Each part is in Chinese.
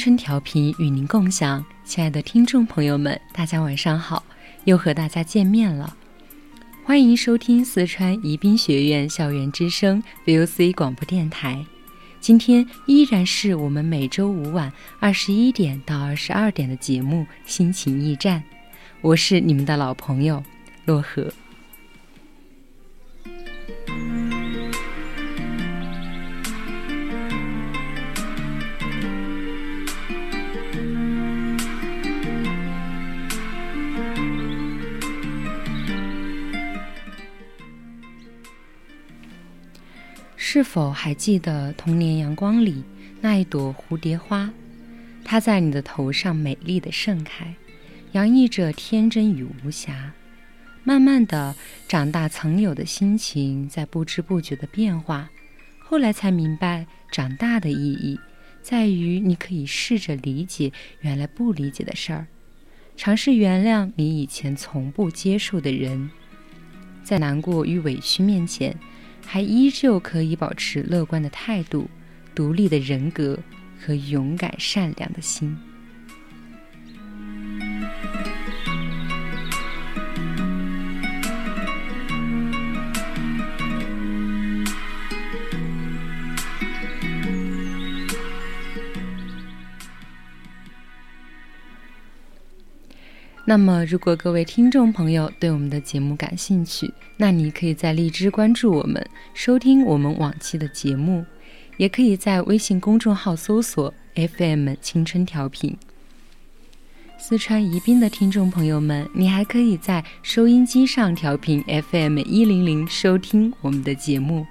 春调频与您共享，亲爱的听众朋友们，大家晚上好，又和大家见面了。欢迎收听四川宜宾学院校园之声 VOC 广播电台。今天依然是我们每周五晚二十一点到二十二点的节目《心情驿站》，我是你们的老朋友洛河。是否还记得童年阳光里那一朵蝴蝶花？它在你的头上美丽的盛开，洋溢着天真与无瑕。慢慢的长大，曾有的心情在不知不觉的变化。后来才明白，长大的意义在于你可以试着理解原来不理解的事儿，尝试原谅你以前从不接受的人，在难过与委屈面前。还依旧可以保持乐观的态度、独立的人格和勇敢善良的心。那么，如果各位听众朋友对我们的节目感兴趣，那你可以在荔枝关注我们，收听我们往期的节目，也可以在微信公众号搜索 FM 青春调频。四川宜宾的听众朋友们，你还可以在收音机上调频 FM 一零零收听我们的节目。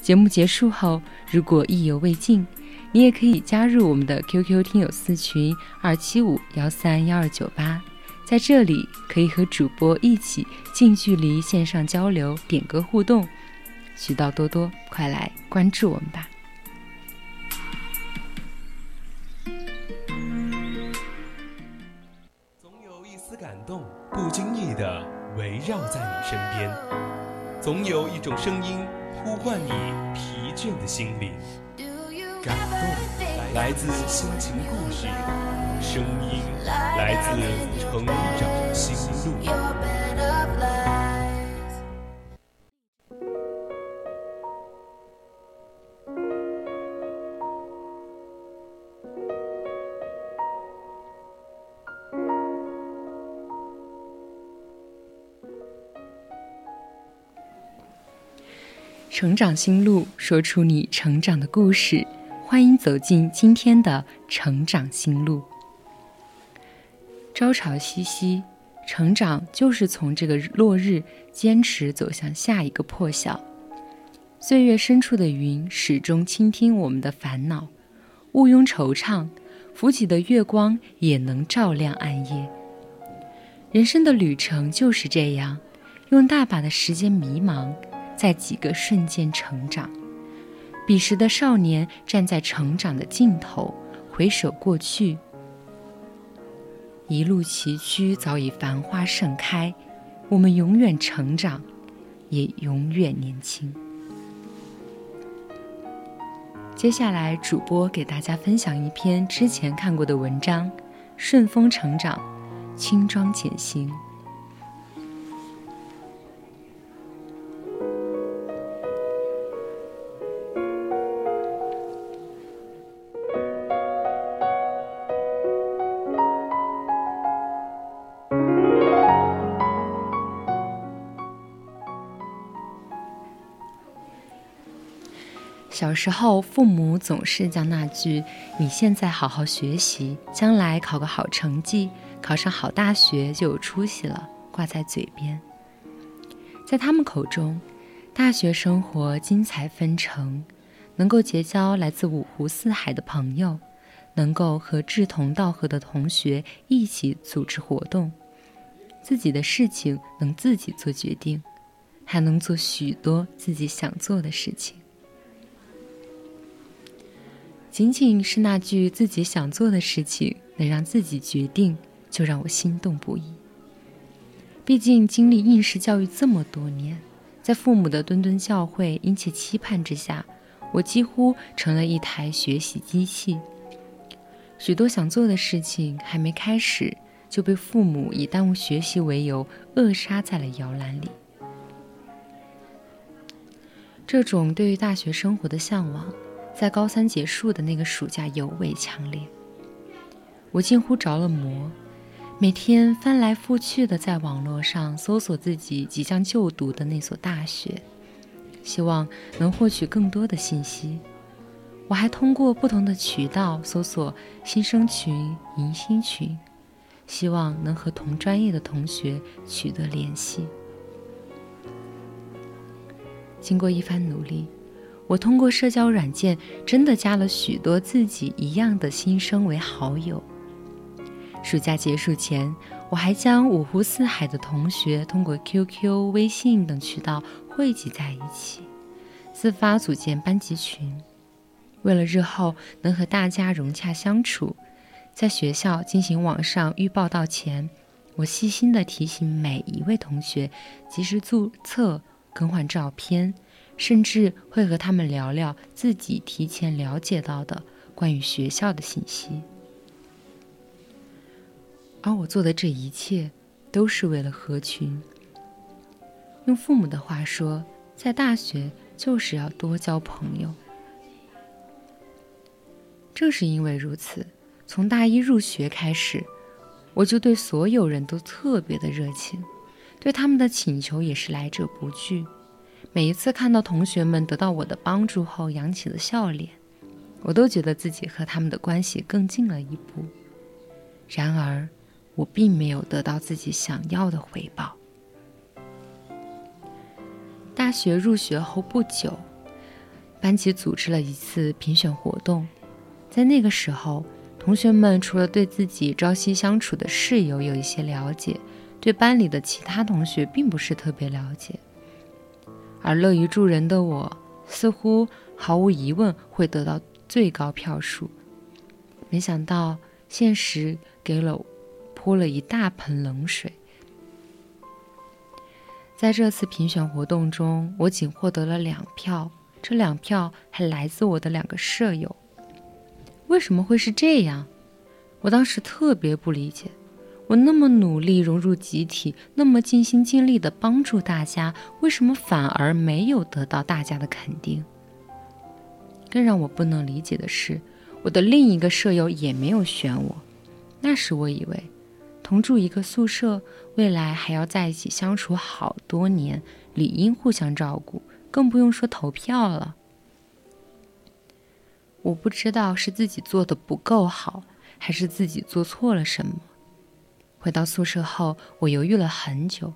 节目结束后，如果意犹未尽，你也可以加入我们的 QQ 听友四群二七五幺三幺二九八。在这里可以和主播一起近距离线上交流、点歌互动，渠道多多，快来关注我们吧！总有一丝感动，不经意的围绕在你身边；总有一种声音呼唤你疲倦的心灵。感动来自心情故事。声音来自成长心路。成长心路，说出你成长的故事。欢迎走进今天的成长心路。朝朝夕夕，成长就是从这个落日坚持走向下一个破晓。岁月深处的云始终倾听我们的烦恼，毋庸惆怅，浮起的月光也能照亮暗夜。人生的旅程就是这样，用大把的时间迷茫，在几个瞬间成长。彼时的少年站在成长的尽头，回首过去。一路崎岖，早已繁花盛开。我们永远成长，也永远年轻。接下来，主播给大家分享一篇之前看过的文章：顺风成长，轻装简行。时候，父母总是将那句“你现在好好学习，将来考个好成绩，考上好大学就有出息了”挂在嘴边。在他们口中，大学生活精彩纷呈，能够结交来自五湖四海的朋友，能够和志同道合的同学一起组织活动，自己的事情能自己做决定，还能做许多自己想做的事情。仅仅是那句自己想做的事情能让自己决定，就让我心动不已。毕竟经历应试教育这么多年，在父母的谆谆教诲、殷切期盼之下，我几乎成了一台学习机器。许多想做的事情还没开始，就被父母以耽误学习为由扼杀在了摇篮里。这种对于大学生活的向往。在高三结束的那个暑假尤为强烈，我近乎着了魔，每天翻来覆去的在网络上搜索自己即将就读的那所大学，希望能获取更多的信息。我还通过不同的渠道搜索新生群、迎新群，希望能和同专业的同学取得联系。经过一番努力。我通过社交软件真的加了许多自己一样的新生为好友。暑假结束前，我还将五湖四海的同学通过 QQ、微信等渠道汇集在一起，自发组建班级群。为了日后能和大家融洽相处，在学校进行网上预报道前，我细心地提醒每一位同学及时注册、更换照片。甚至会和他们聊聊自己提前了解到的关于学校的信息，而我做的这一切都是为了合群。用父母的话说，在大学就是要多交朋友。正是因为如此，从大一入学开始，我就对所有人都特别的热情，对他们的请求也是来者不拒。每一次看到同学们得到我的帮助后扬起的笑脸，我都觉得自己和他们的关系更近了一步。然而，我并没有得到自己想要的回报。大学入学后不久，班级组织了一次评选活动，在那个时候，同学们除了对自己朝夕相处的室友有一些了解，对班里的其他同学并不是特别了解。而乐于助人的我，似乎毫无疑问会得到最高票数。没想到现实给了泼了一大盆冷水。在这次评选活动中，我仅获得了两票，这两票还来自我的两个舍友。为什么会是这样？我当时特别不理解。我那么努力融入集体，那么尽心尽力地帮助大家，为什么反而没有得到大家的肯定？更让我不能理解的是，我的另一个舍友也没有选我。那时我以为，同住一个宿舍，未来还要在一起相处好多年，理应互相照顾，更不用说投票了。我不知道是自己做的不够好，还是自己做错了什么。回到宿舍后，我犹豫了很久，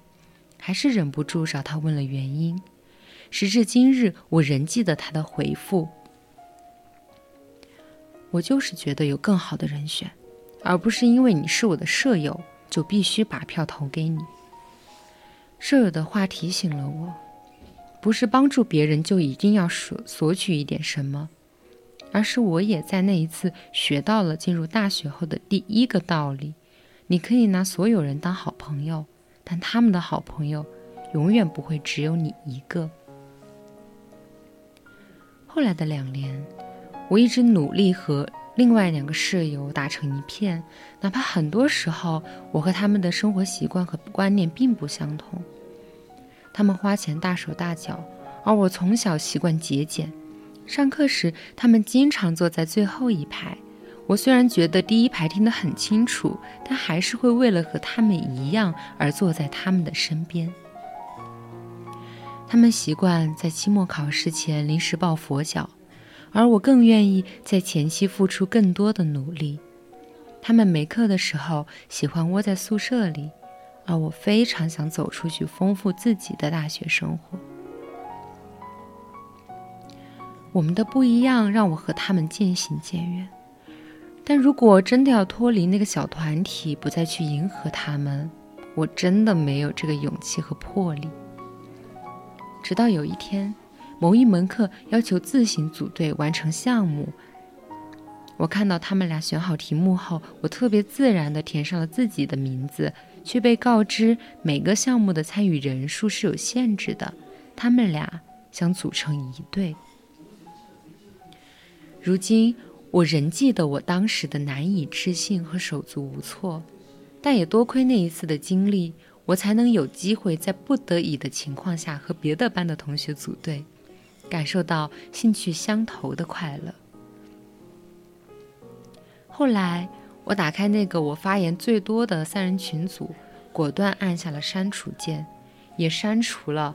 还是忍不住找他问了原因。时至今日，我仍记得他的回复：“我就是觉得有更好的人选，而不是因为你是我的舍友就必须把票投给你。”舍友的话提醒了我，不是帮助别人就一定要索索取一点什么，而是我也在那一次学到了进入大学后的第一个道理。你可以拿所有人当好朋友，但他们的好朋友永远不会只有你一个。后来的两年，我一直努力和另外两个室友打成一片，哪怕很多时候我和他们的生活习惯和观念并不相同。他们花钱大手大脚，而我从小习惯节俭。上课时，他们经常坐在最后一排。我虽然觉得第一排听得很清楚，但还是会为了和他们一样而坐在他们的身边。他们习惯在期末考试前临时抱佛脚。而我更愿意在前期付出更多的努力。他们没课的时候喜欢窝在宿舍里，而我非常想走出去，丰富自己的大学生活。我们的不一样让我和他们渐行渐远。但如果真的要脱离那个小团体，不再去迎合他们，我真的没有这个勇气和魄力。直到有一天。某一门课要求自行组队完成项目，我看到他们俩选好题目后，我特别自然地填上了自己的名字，却被告知每个项目的参与人数是有限制的。他们俩想组成一队。如今我仍记得我当时的难以置信和手足无措，但也多亏那一次的经历，我才能有机会在不得已的情况下和别的班的同学组队。感受到兴趣相投的快乐。后来，我打开那个我发言最多的三人群组，果断按下了删除键，也删除了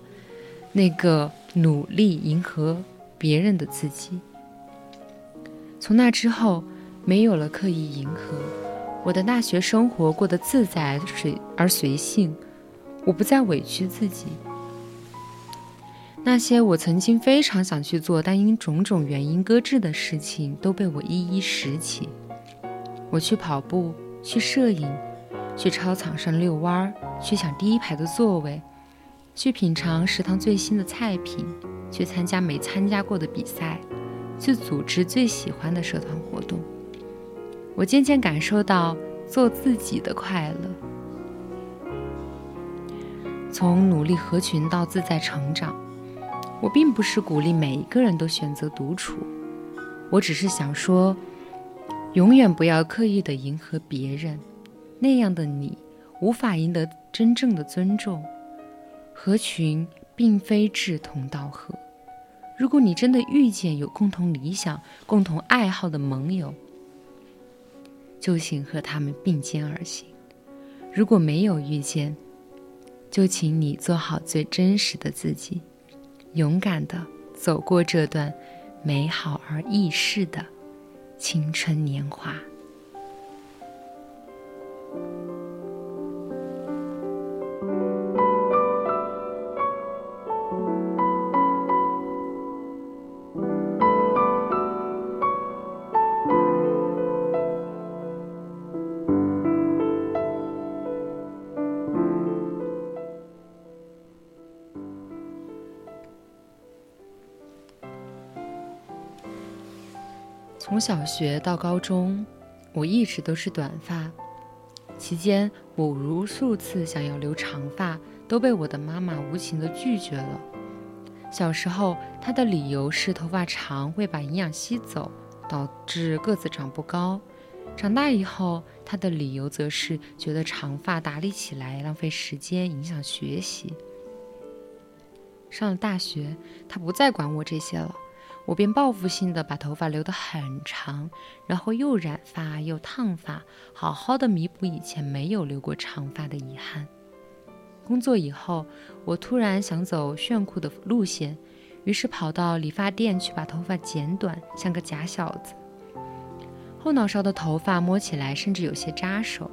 那个努力迎合别人的自己。从那之后，没有了刻意迎合，我的大学生活过得自在随而随性，我不再委屈自己。那些我曾经非常想去做，但因种种原因搁置的事情，都被我一一拾起。我去跑步，去摄影，去操场上遛弯儿，去抢第一排的座位，去品尝食堂最新的菜品，去参加没参加过的比赛，去组织最喜欢的社团活动。我渐渐感受到做自己的快乐，从努力合群到自在成长。我并不是鼓励每一个人都选择独处，我只是想说，永远不要刻意的迎合别人，那样的你无法赢得真正的尊重。合群并非志同道合，如果你真的遇见有共同理想、共同爱好的盟友，就请和他们并肩而行；如果没有遇见，就请你做好最真实的自己。勇敢地走过这段美好而易逝的青春年华。从小学到高中，我一直都是短发。期间，我无数次想要留长发，都被我的妈妈无情地拒绝了。小时候，她的理由是头发长会把营养吸走，导致个子长不高。长大以后，她的理由则是觉得长发打理起来浪费时间，影响学习。上了大学，她不再管我这些了。我便报复性的把头发留得很长，然后又染发又烫发，好好的弥补以前没有留过长发的遗憾。工作以后，我突然想走炫酷的路线，于是跑到理发店去把头发剪短，像个假小子。后脑勺的头发摸起来甚至有些扎手。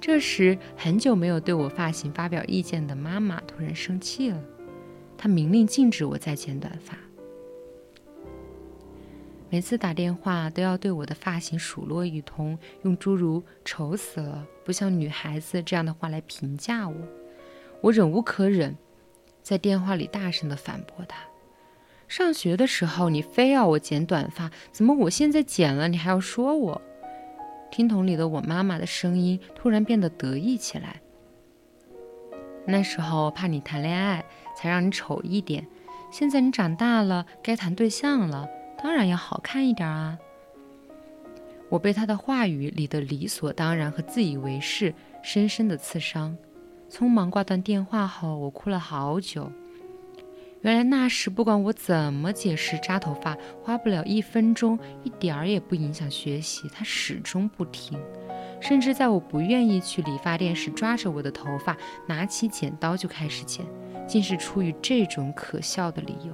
这时，很久没有对我发型发表意见的妈妈突然生气了，她明令禁止我再剪短发。每次打电话都要对我的发型数落一通，用诸如“丑死了”“不像女孩子”这样的话来评价我。我忍无可忍，在电话里大声地反驳他：“上学的时候你非要我剪短发，怎么我现在剪了你还要说我？”听筒里的我妈妈的声音突然变得得意起来：“那时候怕你谈恋爱，才让你丑一点，现在你长大了，该谈对象了。”当然要好看一点啊！我被他的话语里的理所当然和自以为是深深的刺伤。匆忙挂断电话后，我哭了好久。原来那时不管我怎么解释扎头发花不了一分钟，一点儿也不影响学习，他始终不听。甚至在我不愿意去理发店时，抓着我的头发，拿起剪刀就开始剪，竟是出于这种可笑的理由。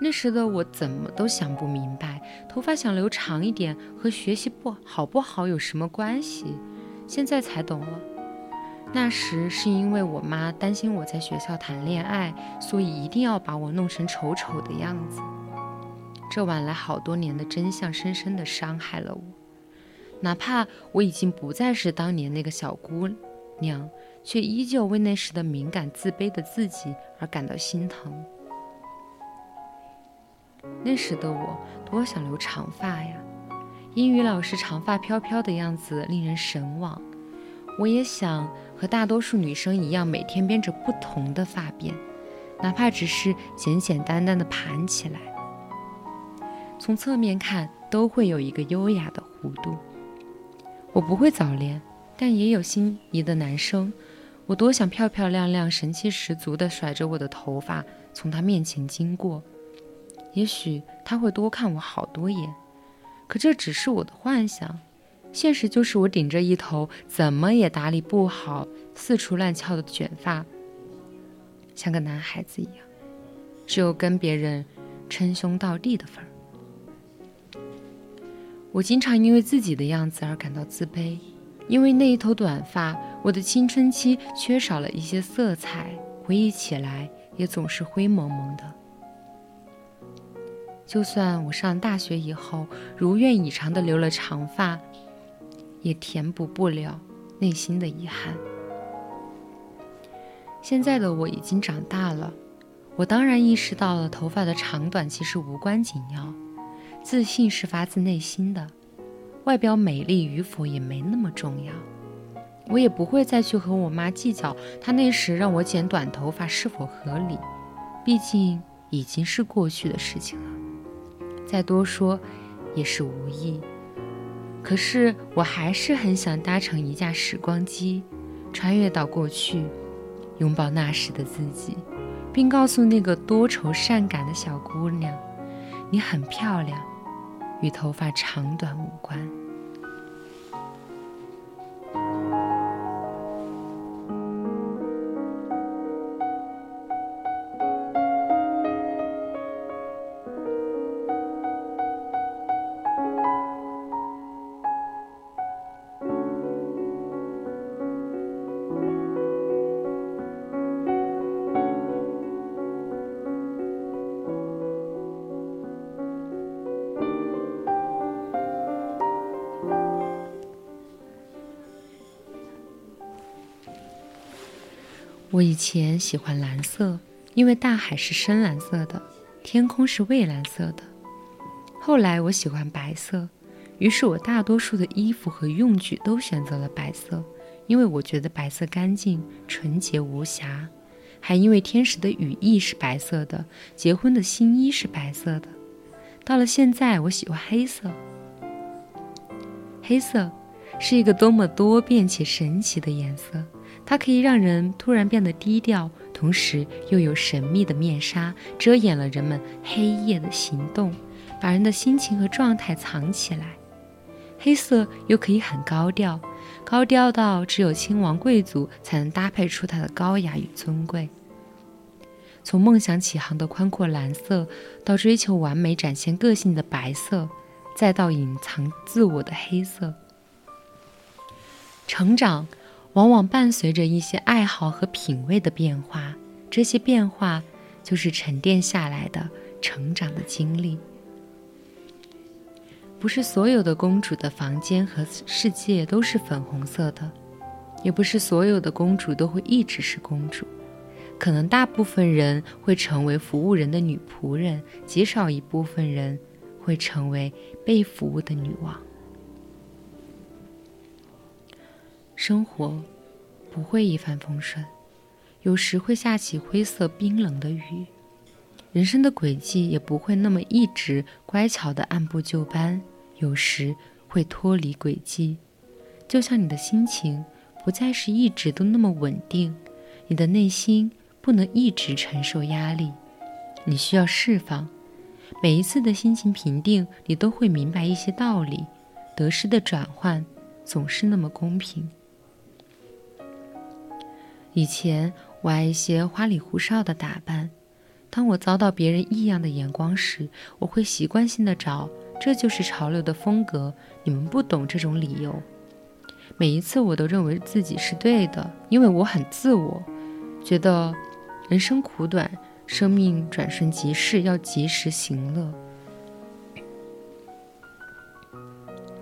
那时的我怎么都想不明白，头发想留长一点和学习不好不好有什么关系？现在才懂了。那时是因为我妈担心我在学校谈恋爱，所以一定要把我弄成丑丑的样子。这晚来好多年的真相，深深的伤害了我。哪怕我已经不再是当年那个小姑娘，却依旧为那时的敏感、自卑的自己而感到心疼。那时的我多想留长发呀！英语老师长发飘飘的样子令人神往。我也想和大多数女生一样，每天编着不同的发辫，哪怕只是简简单单的盘起来。从侧面看，都会有一个优雅的弧度。我不会早恋，但也有心仪的男生。我多想漂漂亮亮、神气十足地甩着我的头发从他面前经过，也许他会多看我好多眼。可这只是我的幻想，现实就是我顶着一头怎么也打理不好、四处乱翘的卷发，像个男孩子一样，只有跟别人称兄道弟的份儿。我经常因为自己的样子而感到自卑，因为那一头短发，我的青春期缺少了一些色彩，回忆起来也总是灰蒙蒙的。就算我上大学以后如愿以偿的留了长发，也填补不了内心的遗憾。现在的我已经长大了，我当然意识到了头发的长短其实无关紧要。自信是发自内心的，外表美丽与否也没那么重要。我也不会再去和我妈计较，她那时让我剪短头发是否合理，毕竟已经是过去的事情了。再多说也是无益。可是我还是很想搭乘一架时光机，穿越到过去，拥抱那时的自己，并告诉那个多愁善感的小姑娘：“你很漂亮。”与头发长短无关。我以前喜欢蓝色，因为大海是深蓝色的，天空是蔚蓝色的。后来我喜欢白色，于是我大多数的衣服和用具都选择了白色，因为我觉得白色干净、纯洁无瑕。还因为天使的羽翼是白色的，结婚的新衣是白色的。到了现在，我喜欢黑色。黑色是一个多么多变且神奇的颜色。它可以让人突然变得低调，同时又有神秘的面纱遮掩了人们黑夜的行动，把人的心情和状态藏起来。黑色又可以很高调，高调到只有亲王贵族才能搭配出它的高雅与尊贵。从梦想起航的宽阔蓝色，到追求完美展现个性的白色，再到隐藏自我的黑色，成长。往往伴随着一些爱好和品味的变化，这些变化就是沉淀下来的成长的经历。不是所有的公主的房间和世界都是粉红色的，也不是所有的公主都会一直是公主。可能大部分人会成为服务人的女仆人，极少一部分人会成为被服务的女王。生活不会一帆风顺，有时会下起灰色冰冷的雨。人生的轨迹也不会那么一直乖巧的按部就班，有时会脱离轨迹，就像你的心情不再是一直都那么稳定，你的内心不能一直承受压力，你需要释放。每一次的心情平定，你都会明白一些道理，得失的转换总是那么公平。以前我爱一些花里胡哨的打扮，当我遭到别人异样的眼光时，我会习惯性的找这就是潮流的风格，你们不懂这种理由。每一次我都认为自己是对的，因为我很自我，觉得人生苦短。生命转瞬即逝，要及时行乐，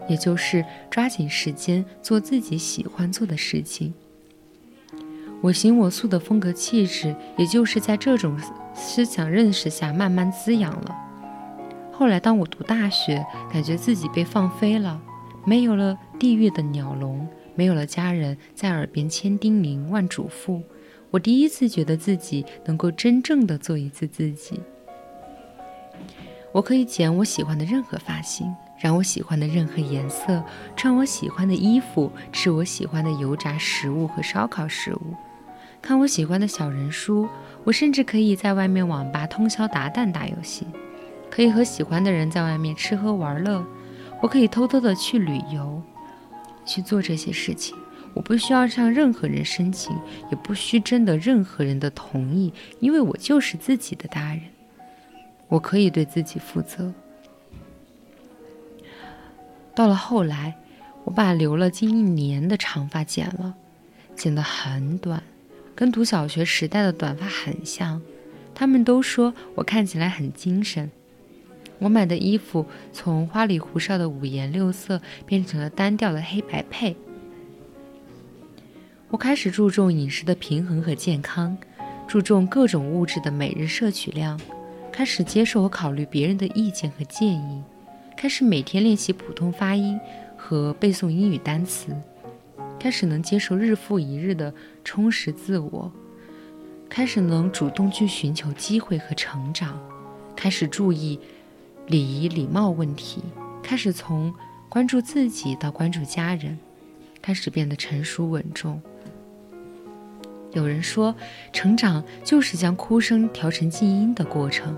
也就是抓紧时间做自己喜欢做的事情。我行我素的风格气质，也就是在这种思想认识下慢慢滋养了。后来，当我读大学，感觉自己被放飞了，没有了地狱的鸟笼，没有了家人在耳边千叮咛万嘱咐。我第一次觉得自己能够真正的做一次自己。我可以剪我喜欢的任何发型，染我喜欢的任何颜色，穿我喜欢的衣服，吃我喜欢的油炸食物和烧烤食物，看我喜欢的小人书。我甚至可以在外面网吧通宵达旦打游戏，可以和喜欢的人在外面吃喝玩乐。我可以偷偷的去旅游，去做这些事情。我不需要向任何人申请，也不需征得任何人的同意，因为我就是自己的大人，我可以对自己负责。到了后来，我把留了近一年的长发剪了，剪得很短，跟读小学时代的短发很像。他们都说我看起来很精神。我买的衣服从花里胡哨的五颜六色变成了单调的黑白配。我开始注重饮食的平衡和健康，注重各种物质的每日摄取量，开始接受和考虑别人的意见和建议，开始每天练习普通发音和背诵英语单词，开始能接受日复一日的充实自我，开始能主动去寻求机会和成长，开始注意礼仪礼貌问题，开始从关注自己到关注家人，开始变得成熟稳重。有人说，成长就是将哭声调成静音的过程。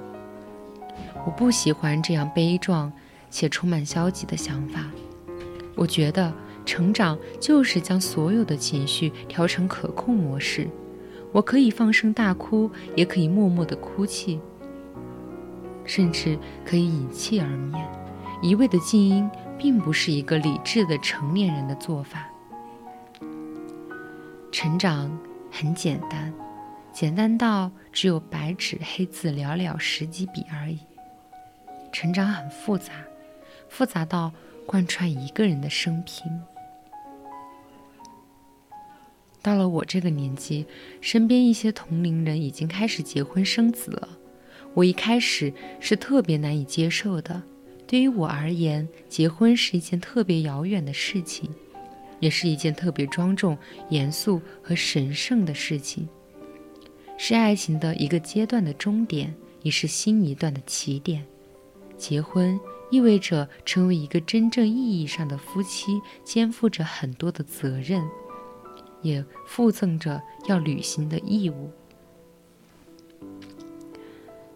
我不喜欢这样悲壮且充满消极的想法。我觉得成长就是将所有的情绪调成可控模式。我可以放声大哭，也可以默默的哭泣，甚至可以隐气而眠。一味的静音，并不是一个理智的成年人的做法。成长。很简单，简单到只有白纸黑字寥寥十几笔而已。成长很复杂，复杂到贯穿一个人的生平。到了我这个年纪，身边一些同龄人已经开始结婚生子了。我一开始是特别难以接受的。对于我而言，结婚是一件特别遥远的事情。也是一件特别庄重、严肃和神圣的事情，是爱情的一个阶段的终点，也是新一段的起点。结婚意味着成为一个真正意义上的夫妻，肩负着很多的责任，也附赠着要履行的义务。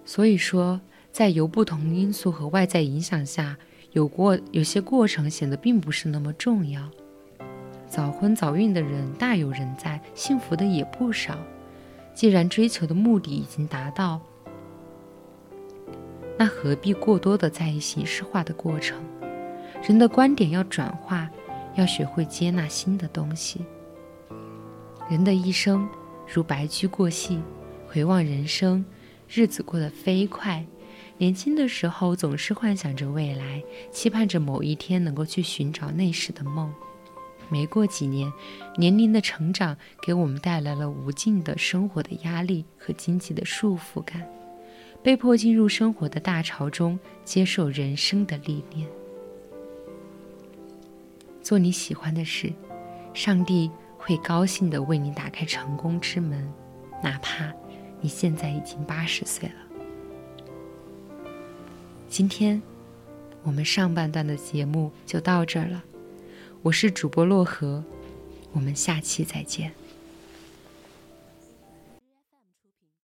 所以说，在由不同因素和外在影响下，有过有些过程显得并不是那么重要。早婚早孕的人大有人在，幸福的也不少。既然追求的目的已经达到，那何必过多的在意形式化的过程？人的观点要转化，要学会接纳新的东西。人的一生如白驹过隙，回望人生，日子过得飞快。年轻的时候总是幻想着未来，期盼着某一天能够去寻找那时的梦。没过几年，年龄的成长给我们带来了无尽的生活的压力和经济的束缚感，被迫进入生活的大潮中，接受人生的历练。做你喜欢的事，上帝会高兴的为你打开成功之门，哪怕你现在已经八十岁了。今天，我们上半段的节目就到这儿了。我是主播洛河，我们下期再见。